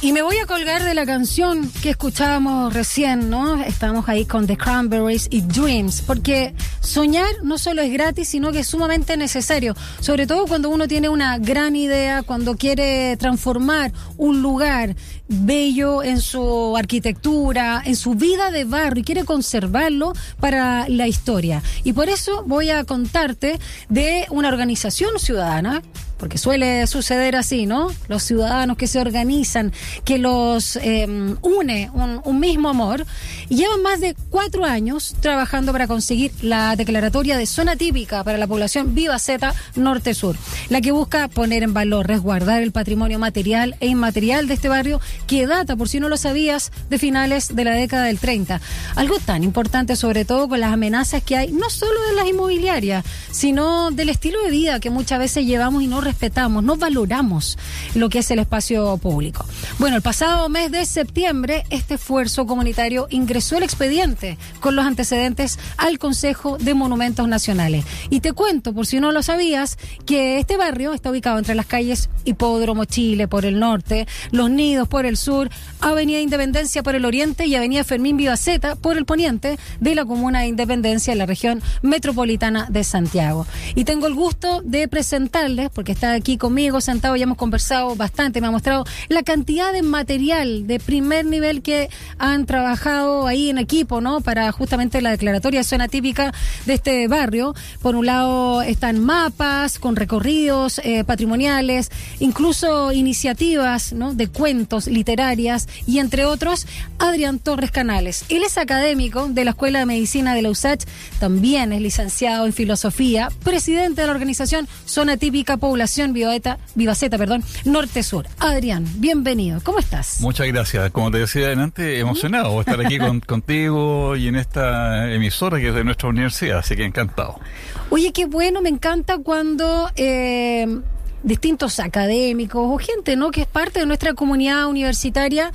Y me voy a colgar de la canción que escuchábamos recién, ¿no? Estamos ahí con The Cranberries y Dreams, porque soñar no solo es gratis, sino que es sumamente necesario, sobre todo cuando uno tiene una gran idea, cuando quiere transformar un lugar bello en su arquitectura, en su vida de barrio y quiere conservarlo para la historia. Y por eso voy a contarte de una organización ciudadana porque suele suceder así, ¿no? Los ciudadanos que se organizan, que los eh, une un, mismo amor, y llevan más de cuatro años trabajando para conseguir la declaratoria de zona típica para la población Viva Z Norte-Sur, la que busca poner en valor, resguardar el patrimonio material e inmaterial de este barrio que data, por si no lo sabías, de finales de la década del 30. Algo tan importante, sobre todo con las amenazas que hay, no solo de las inmobiliarias, sino del estilo de vida que muchas veces llevamos y no respetamos, no valoramos lo que es el espacio público. Bueno, el pasado mes de septiembre, este esfuerzo comunitario ingresó el expediente con los antecedentes al Consejo de Monumentos Nacionales. Y te cuento, por si no lo sabías, que este barrio está ubicado entre las calles Hipódromo Chile por el norte, Los Nidos por el sur, Avenida Independencia por el oriente y Avenida Fermín Vivaceta por el poniente de la Comuna de Independencia en la región metropolitana de Santiago. Y tengo el gusto de presentarles, porque está aquí conmigo sentado, ya hemos conversado bastante, me ha mostrado la cantidad de material de primer nivel que han trabajado ahí en equipo, ¿no? Para justamente la declaratoria de zona típica de este barrio. Por un lado están mapas con recorridos eh, patrimoniales, incluso iniciativas, ¿no? De cuentos literarias y entre otros Adrián Torres Canales. Él es académico de la Escuela de Medicina de la USACH, también es licenciado en filosofía, presidente de la organización Zona Típica Población Vivaceta, Vivaceta perdón, Norte Sur. Adrián, bienvenido. ¿Cómo estás? Muchas gracias. Como te decía adelante, emocionado estar aquí con, contigo y en esta emisora que es de nuestra universidad, así que encantado. Oye, qué bueno, me encanta cuando eh, distintos académicos o gente, ¿no? Que es parte de nuestra comunidad universitaria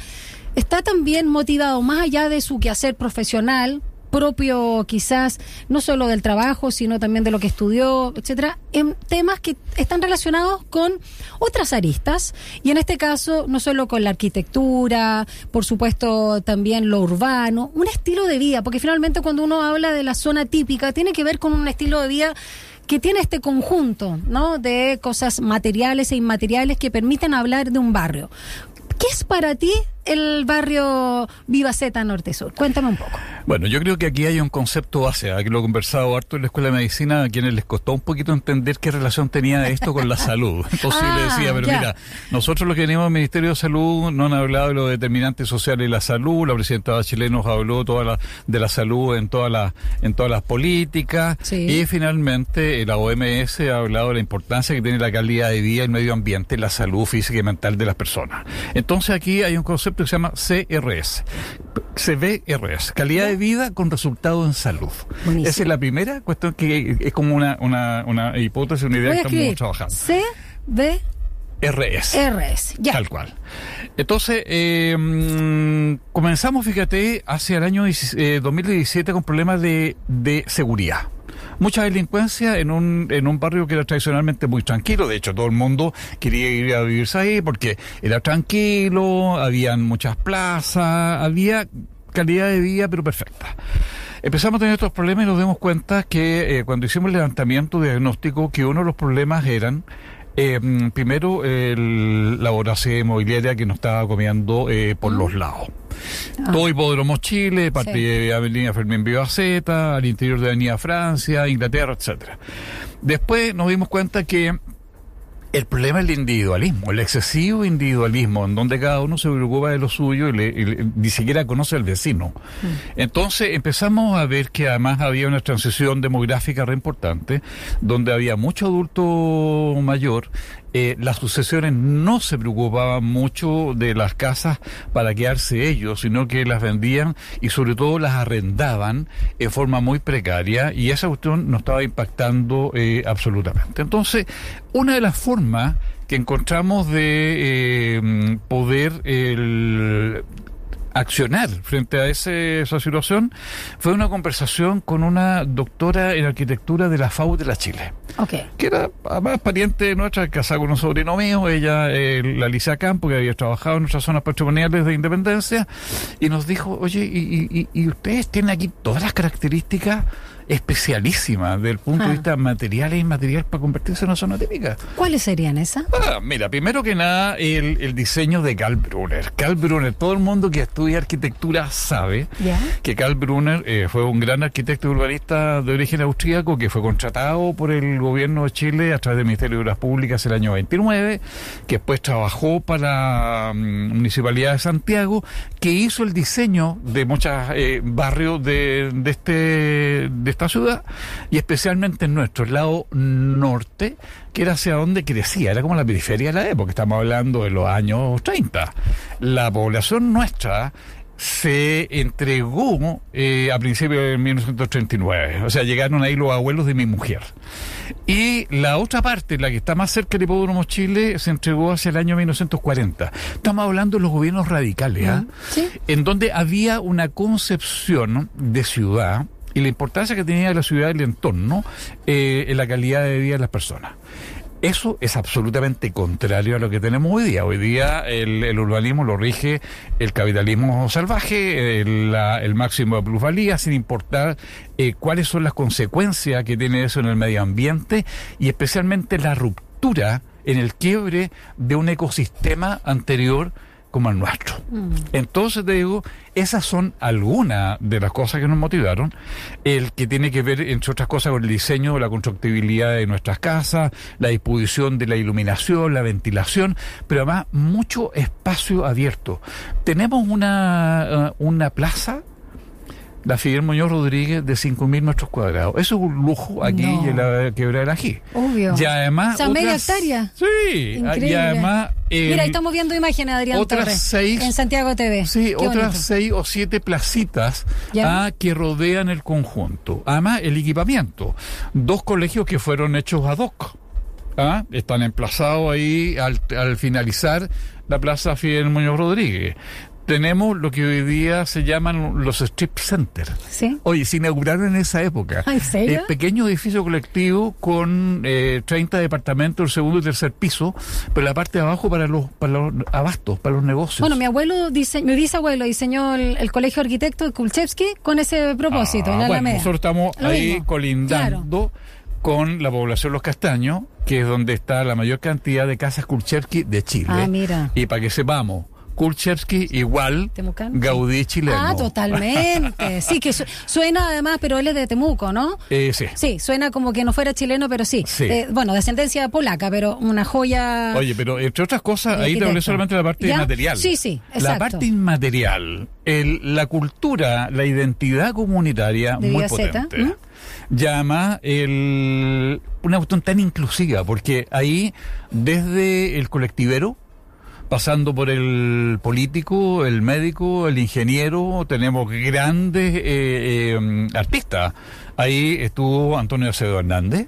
está también motivado más allá de su quehacer profesional propio quizás no solo del trabajo sino también de lo que estudió etcétera en temas que están relacionados con otras aristas y en este caso no solo con la arquitectura por supuesto también lo urbano un estilo de vida porque finalmente cuando uno habla de la zona típica tiene que ver con un estilo de vida que tiene este conjunto ¿no? de cosas materiales e inmateriales que permiten hablar de un barrio. ¿Qué es para ti el barrio Vivaceta Norte Sur? Cuéntame un poco. Bueno, yo creo que aquí hay un concepto base, aquí lo he conversado harto en la Escuela de Medicina, a quienes les costó un poquito entender qué relación tenía esto con la salud. Entonces ah, le decía, pero ya. mira, nosotros los que venimos del Ministerio de Salud no han hablado de los determinantes sociales de la salud, la presidenta Bachelet nos habló toda la, de la salud en todas las en todas las políticas sí. y finalmente la OMS ha hablado de la importancia que tiene la calidad de vida, el medio ambiente, la salud física y mental de las personas. Entonces aquí hay un concepto que se llama CRS, CBRS, calidad de vida con resultado en salud. Buenísimo. Esa es la primera cuestión que es como una, una, una hipótesis, una idea que estamos trabajando. CB RS. RS, ya. Tal cual. Entonces, eh, comenzamos, fíjate, hacia el año eh, 2017 con problemas de, de seguridad mucha delincuencia en un, en un barrio que era tradicionalmente muy tranquilo. De hecho, todo el mundo quería ir a vivirse ahí porque era tranquilo, habían muchas plazas, había calidad de vida, pero perfecta. Empezamos a tener estos problemas y nos dimos cuenta que eh, cuando hicimos el levantamiento diagnóstico, que uno de los problemas eran eh, primero, el, la voracidad inmobiliaria que nos estaba comiendo eh, por los lados. Ah. Todo Hipódromo Chile, parte sí. de Avenida Fermín Vivaceta, al interior de Avenida Francia, Inglaterra, etcétera. Después nos dimos cuenta que el problema es el individualismo, el excesivo individualismo, en donde cada uno se preocupa de lo suyo y, le, y le, ni siquiera conoce al vecino. Mm. Entonces empezamos a ver que además había una transición demográfica re importante, donde había mucho adulto mayor eh, las sucesiones no se preocupaban mucho de las casas para quedarse ellos, sino que las vendían y sobre todo las arrendaban en forma muy precaria y esa cuestión nos estaba impactando eh, absolutamente. Entonces, una de las formas que encontramos de eh, poder el, accionar frente a ese, esa situación fue una conversación con una doctora en arquitectura de la FAU de la Chile. Okay. Que era además pariente nuestra, casada con un sobrino mío, ella, eh, la Alicia Campo, que había trabajado en nuestras zonas patrimoniales de independencia, y nos dijo, oye, y, y, y ustedes tienen aquí todas las características especialísima del punto de Ah. vista material e inmaterial para convertirse en una zona típica. ¿Cuáles serían esas? Ah, mira, primero que nada, el, el diseño de Karl Brunner. Karl Brunner, todo el mundo que estudia arquitectura sabe que Karl Brunner eh, fue un gran arquitecto urbanista de origen austríaco que fue contratado por el gobierno de Chile a través del Ministerio de Obras Públicas el año 29, que después trabajó para la mm, Municipalidad de Santiago, que hizo el diseño de muchos barrios de, de, este, de esta ciudad y especialmente en nuestro lado norte, que era hacia donde crecía, era como la periferia de la época, estamos hablando de los años 30. La población nuestra se entregó eh, a principios de 1939. O sea, llegaron ahí los abuelos de mi mujer. Y la otra parte, la que está más cerca del Hipódromo Chile, se entregó hacia el año 1940. Estamos hablando de los gobiernos radicales. Sí. en donde había una concepción de ciudad y la importancia que tenía la ciudad y el entorno eh, en la calidad de vida de las personas. Eso es absolutamente contrario a lo que tenemos hoy día. Hoy día el, urbanismo lo rige el capitalismo salvaje, el máximo de plusvalía, sin importar eh, cuáles son las consecuencias que tiene eso en el medio ambiente y especialmente la ruptura en el quiebre de un ecosistema anterior como el nuestro. Entonces te digo, esas son algunas de las cosas que nos motivaron, el que tiene que ver, entre otras cosas, con el diseño, la constructibilidad de nuestras casas, la disposición de la iluminación, la ventilación, pero además mucho espacio abierto. Tenemos una, eh, una plaza, la Fidel Muñoz Rodríguez, de 5.000 metros cuadrados. Eso es un lujo aquí No. en la quebrada Ají. Obvio. Y además... O sea, media hectárea. Sí, Increíble. y además... eh, Mira, ahí estamos viendo imágenes, Adrián otras Torres, seis- en Santiago TV. Sí, Qué otras bonito. seis o siete placitas ah, que rodean el conjunto. Además, el equipamiento. Dos colegios que fueron hechos ad hoc. ah, Están emplazados ahí al, al finalizar la Plaza Fidel Muñoz Rodríguez. Tenemos lo que hoy día se llaman los strip centers. Sí. Oye, se inauguraron en esa época. ¿En serio? El pequeño edificio colectivo con eh, 30 departamentos, el segundo y tercer piso, pero la parte de abajo para los, para los abastos, para los negocios. Bueno, mi abuelo, dise- mi bisabuelo diseñó el, el colegio arquitecto de Kulchevsky con ese propósito, Ah, en bueno, nosotros estamos Lo ahí mismo. colindando con la población Los Castaños, que es donde está la mayor cantidad de casas Kulcherki de Chile. Ah, mira. Y para que sepamos, Kulcherki igual Temucano. Gaudí chileno. Ah, totalmente. Sí, que su- suena además, pero él es de Temuco, ¿no? Eh, sí. Sí, suena como que no fuera chileno, pero sí. Sí. Eh, bueno, descendencia polaca, pero una joya. Oye, pero entre otras cosas, ahí te hablé solamente de la parte ¿Ya? inmaterial. Sí, sí, La parte inmaterial, el, la cultura, la identidad comunitaria De muy potente. ¿m? Llama el, una cuestión tan inclusiva, porque ahí, desde el colectivero, pasando por el político, el médico, el ingeniero, tenemos grandes eh, eh, artistas. Ahí estuvo Antonio Acevedo Hernández.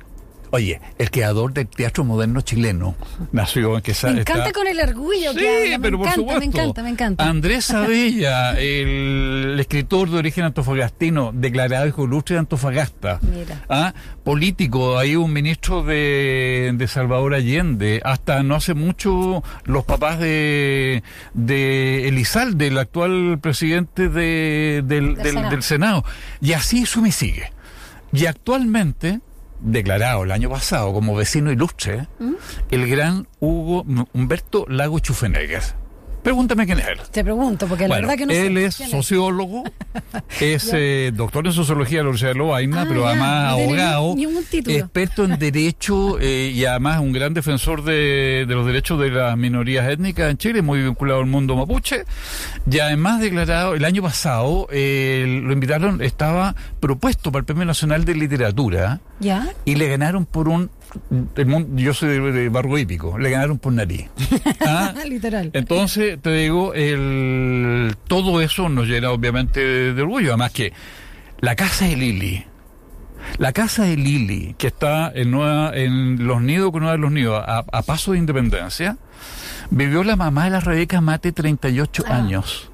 Oye, el creador del teatro moderno chileno nació en que me encanta con el orgullo Sí, que habla. Me pero por encanta, supuesto. me encanta, me encanta. Andrés Sabella, el escritor de origen antofagastino, declarado hijo ilustre de Antofagasta. Mira. Ah, político, hay un ministro de, de Salvador Allende, hasta no hace mucho los papás de, de Elizalde, el actual presidente de- del- Senado. del Senado. Y así eso me sigue. Y actualmente, declarado el año pasado como vecino ilustre, ¿Mm? el gran Hugo Humberto Lago Schufenegger. Pregúntame quién es él. Te pregunto, porque la Bueno, verdad que no sé. él es sociólogo, es eh, doctor en sociología de la Universidad de Lovaina, Ah, pero ya, además no abogado, ni- experto en derecho eh, y además un gran defensor de, de los derechos de las minorías étnicas en Chile, muy vinculado al mundo mapuche. Y además declarado, el año pasado eh, lo invitaron, estaba propuesto para el Premio Nacional de Literatura ¿Ya? y le ganaron por un... el mun- yo soy de, de hípico, le ganaron por nariz. ¿Ah? Literal. Entonces, te digo, el, todo eso nos llena obviamente de, de orgullo. Además que la casa de Lili, la casa de Lili, que está en, Nueva, en Los Nidos con Nueva de los Nidos, a, a paso de independencia, vivió la mamá de la Rebeca Mate 38 Ah. años.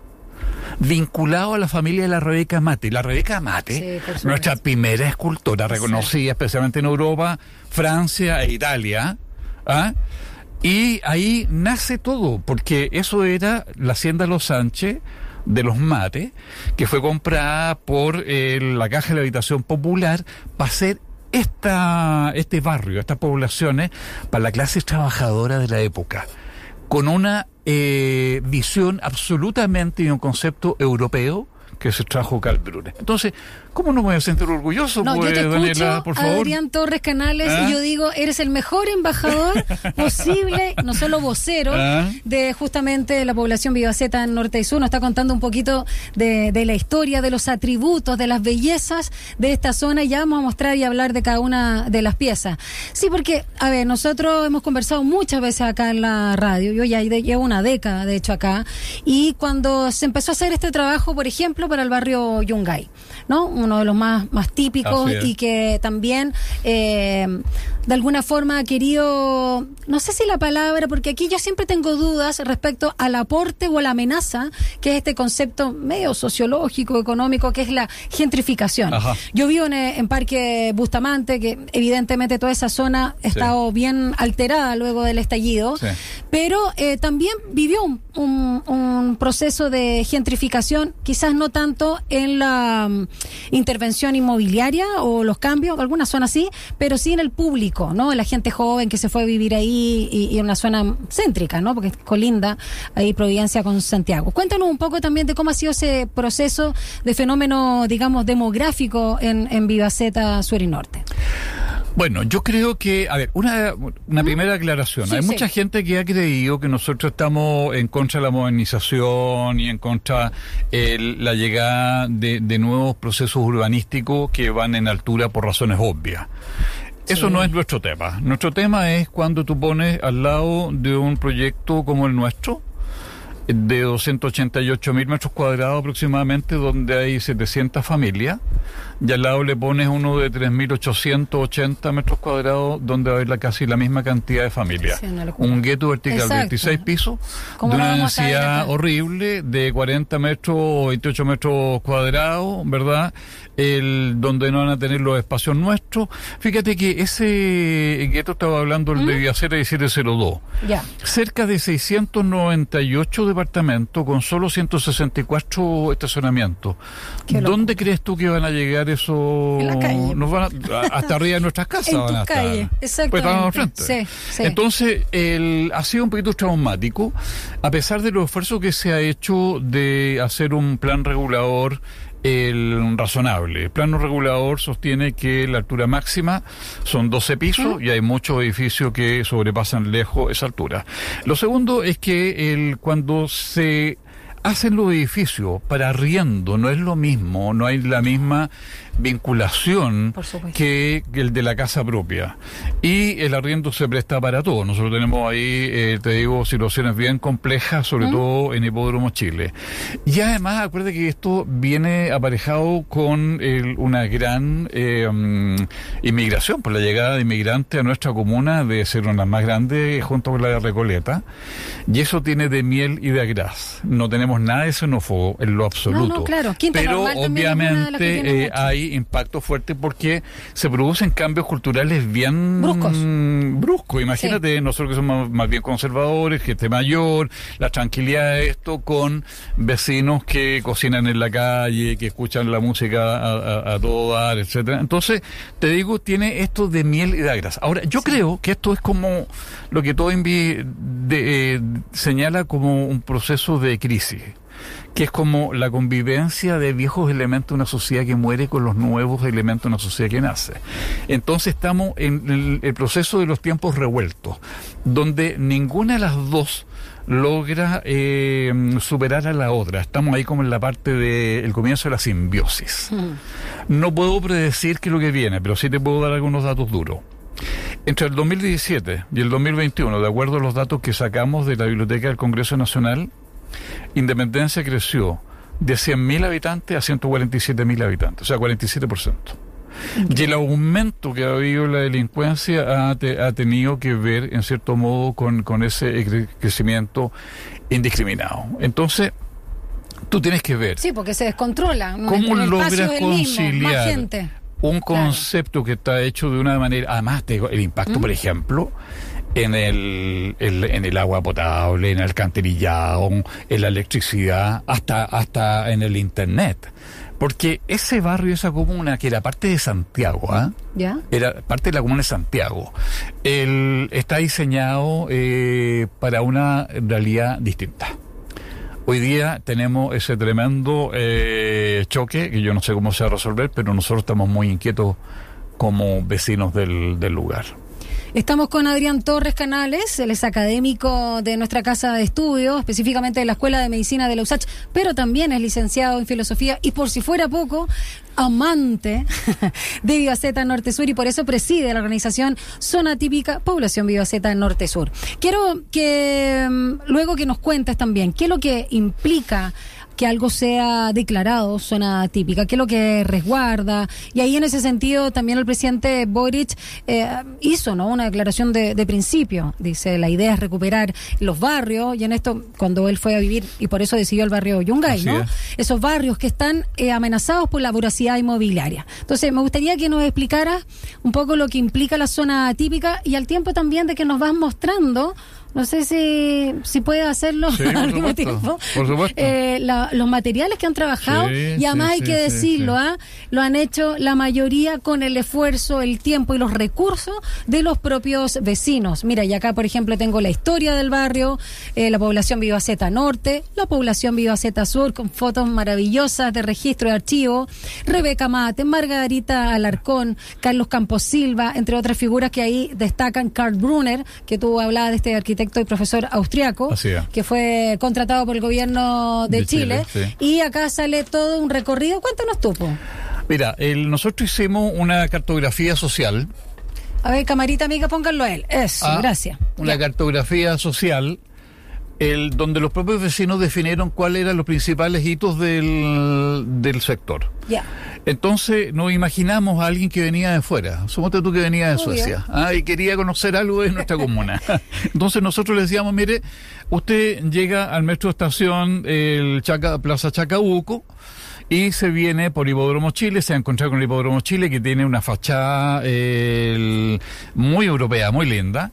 Vinculado a la familia de la Rebeca Mate. La Rebeca Mate, nuestra primera escultora, reconocida especialmente en Europa, Francia e Italia. ¿ah? Y ahí nace todo, porque eso era la hacienda Los Sánchez de los mates, que fue comprada por eh, la Caja de la Habitación Popular para hacer esta, este barrio, estas poblaciones, para la clase trabajadora de la época, con una eh, visión absolutamente y un concepto europeo que se trajo Carl Brune. Entonces, ¿Cómo no me voy a sentir orgulloso? No, yo pues, te escucho, por favor. Adrián Torres Canales, y ¿Ah? yo digo, eres el mejor embajador posible, no solo vocero, ¿Ah? de justamente la población vivaceta en Norte y Sur. Nos está contando un poquito de, de, la historia, de los atributos, de las bellezas de esta zona. Y ya vamos a mostrar y hablar de cada una de las piezas. Sí, porque, a ver, nosotros hemos conversado muchas veces acá en la radio. Yo ya llevo una década, de hecho, acá. Y cuando se empezó a hacer este trabajo, por ejemplo, para el barrio Yungay, ¿no? uno de los más, más típicos y que también eh, de alguna forma ha querido, no sé si la palabra, porque aquí yo siempre tengo dudas respecto al aporte o la amenaza, que es este concepto medio sociológico, económico, que es la gentrificación. Yo vivo en, Parque Bustamante, que evidentemente toda esa zona ha estado bien alterada luego del estallido, pero eh, también vivió un, un, proceso de gentrificación, quizás no tanto en la mm, intervención inmobiliaria o los cambios, alguna zona sí, pero sí en el público, ¿no? La gente joven que se fue a vivir ahí y, en una zona céntrica, ¿no? Porque es colinda ahí Providencia con Santiago. Cuéntanos un poco también de cómo ha sido ese proceso de fenómeno, digamos, demográfico en, en Vivaceta Sur y Norte. Bueno, yo creo que, a ver, una, una primera aclaración. Hay mucha gente que ha creído que nosotros estamos en contra de la modernización y en contra de la llegada de, de, nuevos procesos urbanísticos que van en altura por razones obvias. Eso no es nuestro tema. Nuestro tema es cuando tú pones al lado de un proyecto como el nuestro, de 288 mil metros cuadrados aproximadamente, donde hay 700 familias, y al lado le pones uno de 3.880 metros cuadrados donde va a haber casi la misma cantidad de familias. un gueto vertical de 26 pisos, de una densidad horrible de 40 metros o 28 metros cuadrados, ¿verdad? El, donde no van a tener los espacios nuestros. Fíjate que ese gueto estaba hablando el de Villacera 1702. Ya. Cerca de 698 departamentos con solo 164 estacionamientos. ¿Dónde crees tú que van a llegar eso nos van hasta arriba de nuestras casas. En van calle, Pues al frente. Entonces, el, ha sido un poquito traumático, a pesar de los esfuerzos que se ha hecho de hacer un plan regulador el razonable. El plano regulador sostiene que la altura máxima son 12 pisos y hay muchos edificios que sobrepasan lejos esa altura. Lo segundo es que el, cuando se hacen los edificios para arriendo, no es lo mismo, no hay la misma vinculación que el de la casa propia. Y el arriendo se presta para todo. Nosotros tenemos ahí, eh, te digo, situaciones bien complejas, sobre todo en Hipódromo Chile. Y además, acuérdate que esto viene aparejado con una gran eh, mm, inmigración, por la llegada de inmigrantes a nuestra comuna de ser una más grande junto con la de Recoleta. Y eso tiene de miel y de agraz. No tenemos nada de xenófobo en lo absoluto. claro. Pero obviamente eh, hay impacto fuerte porque se producen cambios culturales bien bruscos. Imagínate, nosotros que somos más bien conservadores, gente mayor, la tranquilidad de esto con vecinos que cocinan en la calle, que escuchan la música a, todo dar, etcétera. Entonces, te digo, tiene esto de miel y de agras. Ahora, yo creo que esto es como lo que todo de, eh, señala como un proceso de crisis que es como la convivencia de viejos elementos de una sociedad que muere con los nuevos elementos de una sociedad que nace. Entonces estamos en el, proceso de los tiempos revueltos, donde ninguna de las dos logra eh, superar a la otra. Estamos ahí como en la parte del comienzo de la simbiosis. Mm. No puedo predecir qué es lo que viene, pero sí te puedo dar algunos datos duros. Entre el 2017 y el 2021, de acuerdo a los datos que sacamos de la Biblioteca del Congreso Nacional, Independencia creció de 100.000 habitantes a 147.000 habitantes, o sea, 47%. Y el aumento que ha habido la delincuencia ha, tenido que ver, en cierto modo, con, con ese crecimiento indiscriminado. Entonces, Tú tienes que ver. Sí, porque se descontrola. ¿Cómo logras mismo, conciliar más gente. un concepto que está hecho de una manera, además te digo, el impacto, por ejemplo, en el, el- en el agua potable, en el alcantarillado, en la electricidad, hasta, hasta en el internet. Porque ese barrio, esa comuna, que era parte de Santiago, ¿ah? ¿Ya? era parte de la comuna de Santiago, el, está diseñado eh, para una realidad distinta. Hoy día tenemos ese tremendo eh, choque, que yo no sé cómo se va a resolver, pero nosotros estamos muy inquietos como vecinos del, del lugar. Estamos con Adrián Torres Canales, él es académico de nuestra casa de estudios, específicamente de la Escuela de Medicina de la USACH, pero también es licenciado en filosofía y por si fuera poco, amante de Vivaceta Norte Sur y por eso preside la organización Zona Típica Población Vivaceta Norte Sur. Quiero que mm, luego que nos cuentes también qué es lo que implica que algo sea declarado zona típica, qué es lo que resguarda. Y ahí en ese sentido también el presidente Boric eh, hizo ¿no? una declaración de, de principio. Dice, la idea es recuperar los barrios, y en esto, cuando él fue a vivir, y por eso decidió el barrio Yungay, ¿no? es. Esos barrios que están eh, amenazados por la voracidad inmobiliaria. Entonces, me gustaría que nos explicara un poco lo que implica la zona típica y al tiempo también de que nos vas mostrando. No sé si, si puedes hacerlo Sí, al por mismo tiempo. por supuesto. Eh, la- los materiales que han trabajado Sí, y además sí, hay que decirlo. ¿ah? lo han hecho la mayoría con el esfuerzo, el tiempo y los recursos de los propios vecinos. Mira, y acá por ejemplo tengo la historia del barrio, eh, la población Vivaceta Norte, la población Vivaceta Sur con fotos maravillosas de registro de archivo, Rebeca Mate, Margarita Alarcón, Carlos Campos Silva, entre otras figuras que ahí destacan Karl Brunner, que tú hablabas de este arquitecto y profesor austriaco, es. que fue contratado por el gobierno de, De Chile, Chile, sí. y acá sale todo un recorrido. Cuéntanos tú, po. Mira, el- nosotros hicimos una cartografía social. A ver, camarita amiga, pónganlo a él. Eso, Ah, gracias. Una Ya. cartografía social el, donde los propios vecinos definieron cuáles eran los principales hitos del, del sector. Ya. Entonces nos imaginamos a alguien que venía de fuera, suponte tú que venía de. Suecia, ah, y quería conocer algo de nuestra comuna. Entonces nosotros le decíamos, mire, usted llega al metro estación el Chaca, Plaza Chacabuco, y se viene por Hipódromo Chile, se va a encontrar con el Hipódromo Chile que tiene una fachada eh, muy europea, muy linda.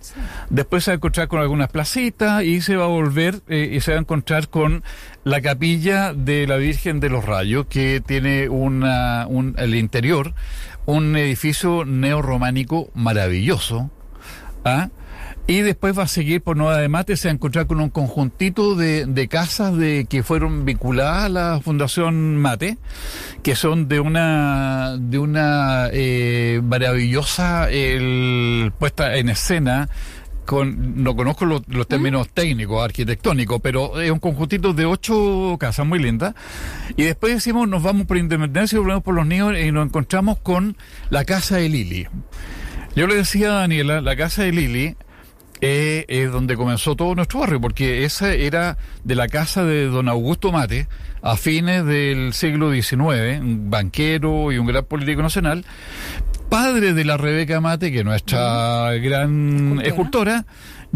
Después se va a encontrar con algunas placitas y se va a volver eh, y se va a encontrar con la capilla de la Virgen de los Rayos que tiene una, un, el interior, un edificio neorrománico maravilloso. ¿ah? Y después va a seguir por Nueva de Mate, se va a encontrar con un conjuntito de, de casas de que fueron vinculadas a la Fundación Mate, que son de una de una eh, maravillosa el, puesta en escena con, no conozco los, los términos técnicos, arquitectónicos, pero es un conjuntito de ocho casas muy lindas. Y después decimos, nos vamos por Independencia y volvemos por los niños y nos encontramos con la casa de Lili. Yo le decía a Daniela, la casa de Lili eh, es donde comenzó todo nuestro barrio, porque esa era de la casa de don Augusto Mate a fines del siglo XIX, un banquero y un gran político nacional, padre de la Rebeca Mate, que es nuestra gran escultora,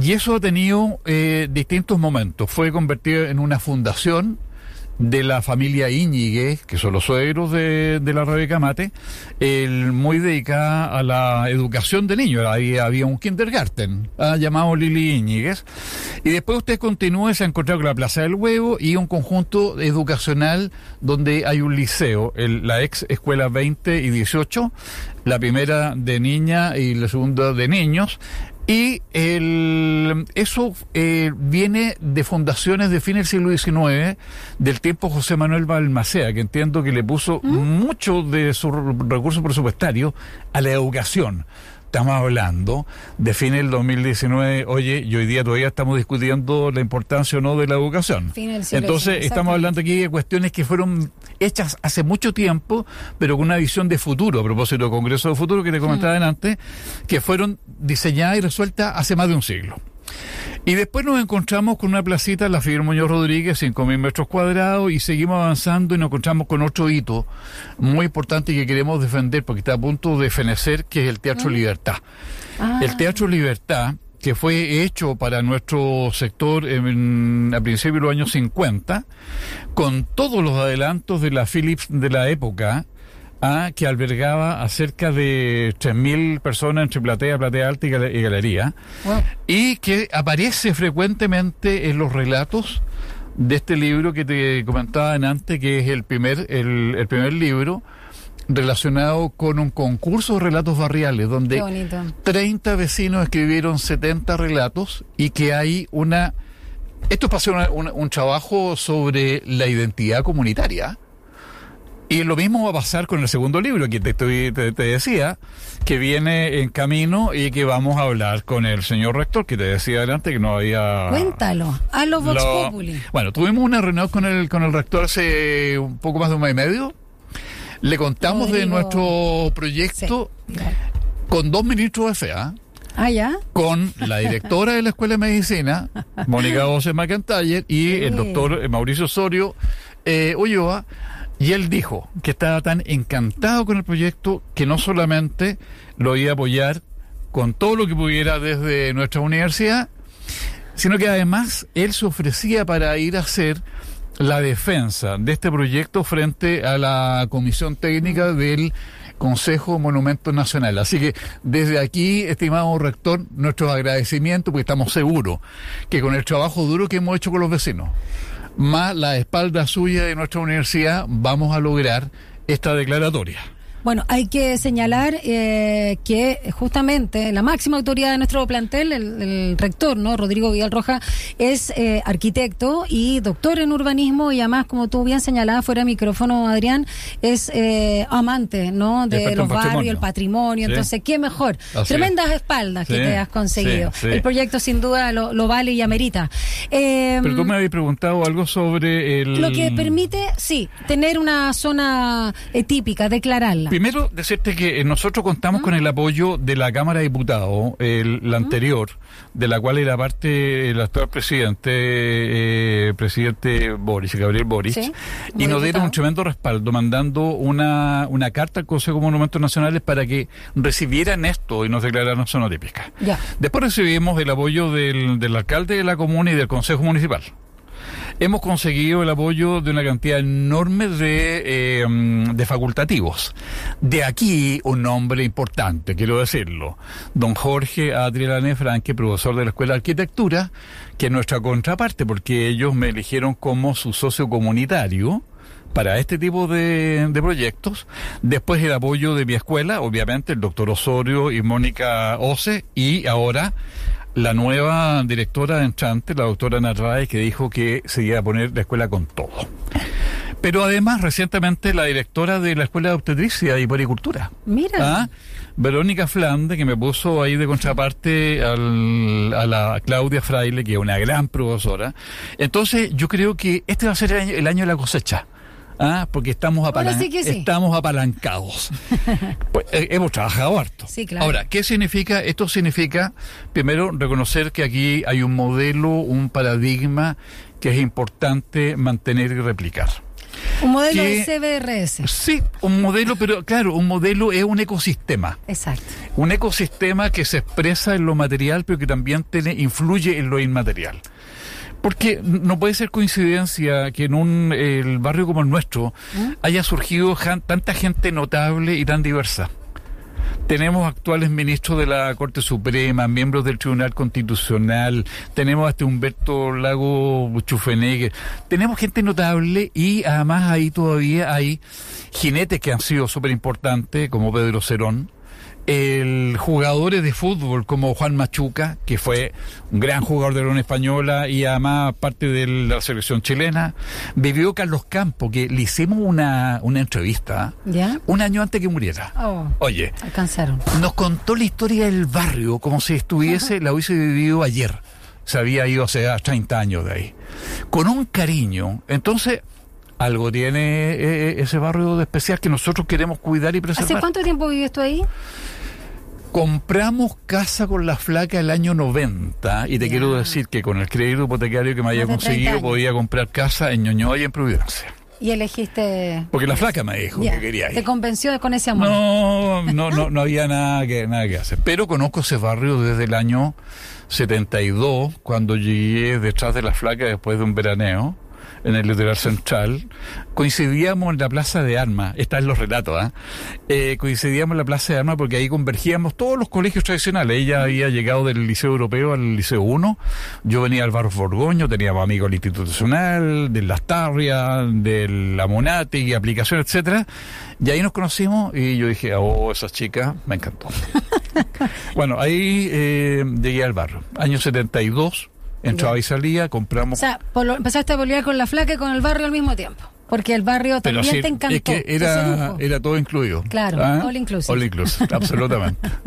y eso ha tenido eh, distintos momentos. Fue convertido en una fundación de la familia Íñiguez, que son los suegros de, de la Rebeca Mate, el, muy dedicada a la educación de niños. Ahí había un kindergarten llamado Lili Íñiguez. Y después usted continúa y se ha encontrado con la Plaza del Huevo y un conjunto educacional donde hay un liceo, la ex escuela 20 y 18, la primera de niña y la segunda de niños. Y el, eso eh, viene de fundaciones de fin del siglo XIX, del tiempo José Manuel Balmacea, que entiendo que le puso mucho de su recurso presupuestario a la educación. Estamos hablando de fin del 2019, oye, y hoy día todavía estamos discutiendo la importancia o no de la educación. Entonces, estamos hablando aquí de cuestiones que fueron hechas hace mucho tiempo, pero con una visión de futuro, a propósito del Congreso de Futuro que te comentaba antes, que fueron diseñadas y resueltas hace más de un siglo. Y después nos encontramos con una placita, la Fidel Muñoz Rodríguez, 5.000 metros cuadrados, y seguimos avanzando y nos encontramos con otro hito muy importante que queremos defender porque está a punto de fenecer, que es el Teatro Libertad. Ah, El Teatro Libertad que fue hecho para nuestro sector en, a principios de los años 50, con todos los adelantos de la Philips de la época, a, que albergaba a cerca de 3.000 personas entre platea, platea alta y, galería, y que aparece frecuentemente en los relatos de este libro que te comentaba antes, que es el primer, el, el primer libro relacionado con un concurso de relatos barriales, donde 30 vecinos escribieron 70 relatos y que hay una... Esto es para hacer un trabajo sobre la identidad comunitaria. Y lo mismo va a pasar con el segundo libro que te, estoy, te, decía, que viene en camino y que vamos a hablar con el señor rector, que te decía adelante que no había... Cuéntalo, a los Vox Populi. Bueno, tuvimos una reunión con el, con el rector hace un poco más de un mes y medio. Le contamos de nuestro proyecto con dos ministros de FEA. Ah, ya. Con la directora de la Escuela de Medicina, Mónica José McIntyre, y el doctor Mauricio Osorio eh, Ulloa y él dijo que estaba tan encantado con el proyecto que no solamente lo iba a apoyar con todo lo que pudiera desde nuestra universidad, sino que además él se ofrecía para ir a hacer la defensa de este proyecto frente a la comisión técnica del Consejo Monumentos Nacional. Así que desde aquí, estimado rector, nuestros agradecimientos, porque estamos seguros que con el trabajo duro que hemos hecho con los vecinos, más la espalda suya de nuestra universidad, vamos a lograr esta declaratoria. Bueno, hay que señalar eh, que justamente la máxima autoridad de nuestro plantel, el, rector, ¿no? Rodrigo Vidal Roja, es eh, arquitecto y doctor en urbanismo y además, como tú bien señalabas fuera de micrófono, Adrián, es eh, amante, ¿no? De los barrios, el patrimonio. Entonces, ¿qué mejor? Tremendas espaldas que te has conseguido. el proyecto sin duda lo, vale y amerita. Pero tú me habías preguntado algo sobre el... Lo que permite, sí, tener una zona típica, declararla. Primero, decirte que eh, nosotros contamos con el apoyo de la Cámara de Diputados, el, la anterior, de la cual era parte el actual presidente, eh, presidente Boris, Gabriel Boris, y nos dieron un tremendo respaldo, mandando una, una carta al Consejo de Monumentos Nacionales para que recibieran esto y nos declararan zona típica. Después recibimos el apoyo del, del alcalde de la comuna y del Consejo Municipal hemos conseguido el apoyo de una cantidad enorme de, eh, de facultativos. De aquí un nombre importante, quiero decirlo. Don Jorge Adrián Franque, profesor de la Escuela de Arquitectura, que es nuestra contraparte, porque ellos me eligieron como su socio comunitario para este tipo de, de, proyectos. Después el apoyo de mi escuela, obviamente el doctor Osorio y Mónica Ose, y ahora la nueva directora entrante, la doctora Narváez, que dijo que se iba a poner la escuela con todo. Pero además, recientemente, la directora de la Escuela de Obstetricia y Poricultura. Mira. ¿ah? Verónica Flande, que me puso ahí de contraparte al, a la Claudia Fraile, que es una gran profesora. Entonces, yo creo que este va a ser el año de la cosecha. ¿Ah? porque estamos, estamos apalancados. pues, eh, hemos trabajado harto. Ahora, ¿qué significa? Esto significa, primero, reconocer que aquí hay un modelo, un paradigma que es importante mantener y replicar. Un modelo de CBRS. Sí, un modelo, pero claro, un modelo es un ecosistema. Exacto. Un ecosistema que se expresa en lo material, pero que también tiene, influye en lo inmaterial. Porque no puede ser coincidencia que en un el barrio como el nuestro ¿Mm? haya surgido tanta gente notable y tan diversa. Tenemos actuales ministros de la Corte Suprema, miembros del Tribunal Constitucional, tenemos hasta Humberto Lago Chufenegue, tenemos gente notable y además ahí todavía hay jinetes que han sido súper importantes, como Pedro Cerón, el jugadores de fútbol como Juan Machuca, que fue un gran jugador de la Unión Española y además parte de la selección chilena, vivió Carlos Campos, que le hicimos una, una entrevista un año antes que muriera. Oh, Oye, alcanzaron. Nos contó la historia del barrio como si estuviese, la hubiese vivido ayer. Se había ido hace 30 años de ahí. Con un cariño. Entonces, algo tiene eh, eh, ese barrio de especial que nosotros queremos cuidar y preservar. ¿Hace cuánto tiempo vives tú ahí? Compramos casa con la flaca el año 90 y te quiero decir que con el crédito hipotecario que me haya conseguido podía comprar casa en Ñoñoa y en Providencia. Y elegiste. Porque la flaca me dijo que quería ir. Te convenció con ese amor. No, no, no, no había nada que, nada que hacer. Pero conozco ese barrio desde el año 72, cuando llegué detrás de la flaca después de un veraneo en el litoral central. Coincidíamos en la Plaza de Armas, está en los relatos, ¿ah? Eh, coincidíamos en la Plaza de Armas porque ahí convergíamos todos los colegios tradicionales. Ella había llegado del Liceo Europeo al Liceo 1, yo venía al barrio Borgoño, teníamos amigos del Institucional, de Las Tarrias, de la Monati, aplicación, etcétera. Y ahí nos conocimos y yo dije, oh, esa chica me encantó. bueno, ahí eh, llegué al barrio. Año 72, entraba y salía, compramos O sea, polo- empezaste a pololear con la flaca y con el barrio al mismo tiempo. Porque el barrio Pero también te encantó. Es que era, era todo incluido. Claro, ¿Ah? all inclusive. All inclusive, absolutamente.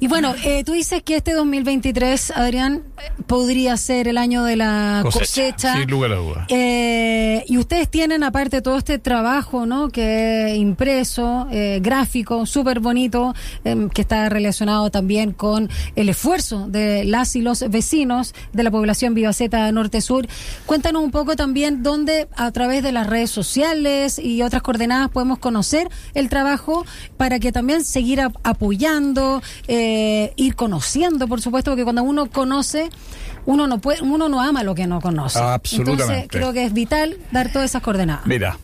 Y bueno, eh, tú dices que este 2023, Adrián, podría ser el año de la cosecha. Sin lugar a dudas. Eh, y ustedes tienen, aparte, todo este trabajo, ¿no? Que es impreso, eh, gráfico, súper bonito, eh, que está relacionado también con el esfuerzo de las y los vecinos de la población Vivaceta Norte-Sur. Cuéntanos un poco también dónde, a través de las redes sociales y otras coordenadas, podemos conocer el trabajo para que también seguir ap- apoyando, eh, ir conociendo, por supuesto, porque cuando uno conoce, uno no puede, uno no ama lo que no conoce. Absolutamente. Entonces, creo que es vital dar todas esas coordenadas. Mira,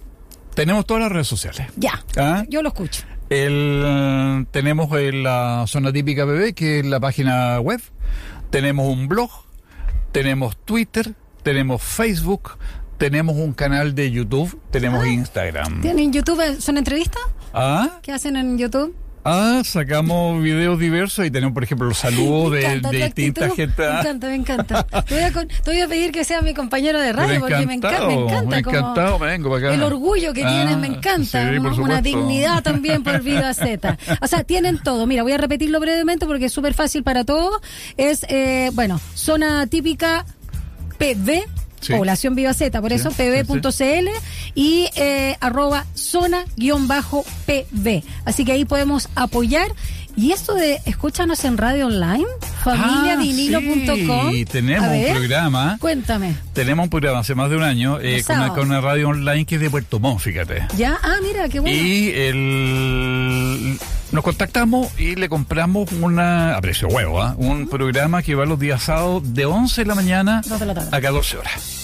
tenemos todas las redes sociales. Ya, ¿Ah? yo lo escucho. El, eh, tenemos en la zona típica bebé, que es la página web. Tenemos un blog, tenemos Twitter, tenemos Facebook, tenemos un canal de YouTube, tenemos Instagram. ¿Tienen YouTube? ¿Son entrevistas? ¿Ah? ¿Qué hacen en YouTube? Ah, sacamos videos diversos y tenemos, por ejemplo, los saludos Me de, de distintas gente. Me encanta, me encanta. Te voy, a, con- te voy a pedir que sea mi compañero de radio porque me encanta, me encanta. encantado, me vengo para acá. El orgullo que Ah, tienes me encanta. sí, una, dignidad también por Vida Z. O sea, tienen todo. Mira, voy a repetirlo brevemente porque es súper fácil para todos. Es, eh, bueno, zona típica PB. Sí. Población Viva Z, por eso sí, pb.cl y eh, arroba zona-pb. Así que ahí podemos apoyar. Y esto de escúchanos en radio online, familiavinilo.com. Ah, sí, tenemos ver, un programa. Cuéntame. Tenemos un programa hace más de un año eh, con, una, sábados. con una radio online que es de Puerto Montt, fíjate. Ya, ah, mira, qué bueno. Y el, nos contactamos y le compramos una, a precio huevo, ¿ah? un programa que va los días sábados de 11 de la mañana de la a 14 horas.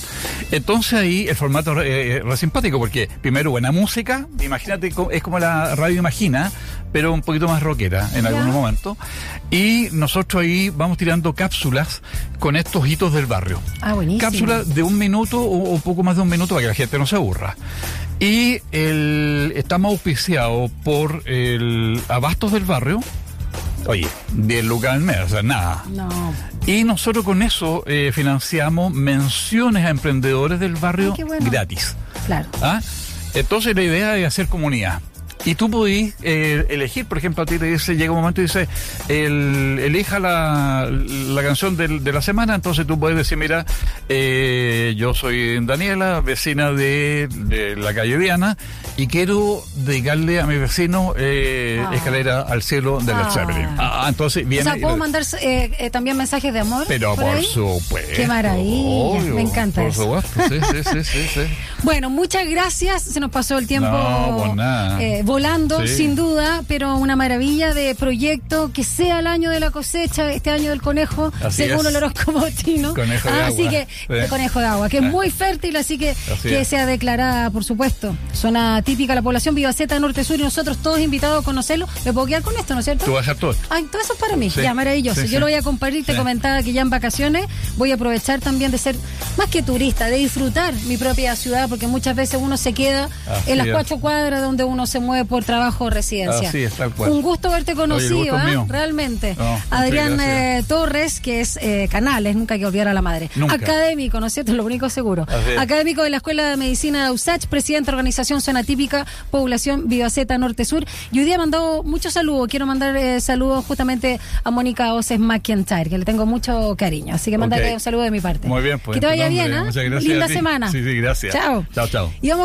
Entonces ahí el formato eh, eh, re simpático porque primero buena música, imagínate, es como la radio Imagina, pero un poquito más rockera en algunos momentos. Y nosotros ahí vamos tirando cápsulas con estos hitos del barrio. Ah, buenísimo. Cápsulas de un minuto o un poco más de un minuto para que la gente no se aburra. Y el, estamos auspiciados por el Abastos del Barrio. Oye, 10 lucas al mes, o sea, nada. No. Y nosotros con eso eh, financiamos menciones a emprendedores del barrio Ay, bueno. gratis. Claro. ¿Ah? Entonces la idea es hacer comunidad. Y tú podís eh, elegir, por ejemplo, a ti te dice, llega un momento y dice, el, elija la, la canción del- de la semana, entonces tú puedes decir, mira, eh, yo soy Daniela, vecina de, de la calle Diana, y quiero dedicarle a mi vecino eh, Ah. Escalera al cielo de la Ah. Zeppelin. Ah, entonces viene... o sea, ¿puedo mandar eh, eh, también mensajes de amor? Pero por, ahí? supuesto. Qué maravilla, me encanta Por eso. supuesto, sí, sí, sí, sí, sí. Bueno, muchas gracias. Se nos pasó el tiempo No, pues nada. Volando, Sí. sin duda, pero una maravilla de proyecto. Que sea el año de la cosecha, este año del conejo, Así según es. el horóscopo chino. Conejo de Ah, Así agua. que, Sí. de conejo de agua, que es muy fértil, así que Así que es. sea declarada, por supuesto. Zona típica, la población Vivaceta Norte-Sur y nosotros todos invitados a conocerlo. Me puedo quedar con esto, ¿no es cierto? Tú vas a todo. Ay, todo eso es para mí. Sí. Ya, maravilloso. Yo lo voy a compartir. Te comentaba que ya en vacaciones voy a aprovechar también de ser más que turista, de disfrutar mi propia ciudad, porque muchas veces uno se queda Así en las cuatro cuadras donde uno se mueve por trabajo o residencia. Así es, tal cual. Un gusto verte conocido, Oye, gusto ¿ah? realmente. No, Adrián eh, Torres, que es eh, Canales, nunca hay que olvidar a la madre. Nunca. Académico, ¿no es cierto? Lo único seguro. Académico de la Escuela de Medicina de USACH, presidente de Organización Zona Típica, Población Vivaceta Norte Sur. Y hoy día he mandado muchos saludos. Quiero mandar eh, saludos justamente a Mónica Oces McIntyre, que le tengo mucho cariño. Así que mándale Ok. un saludo de mi parte. Muy bien, pues. Que te vaya bien, ¿ah? Muchas gracias. Linda semana. Sí, sí, gracias. Chao. Chao, chao. Y vamos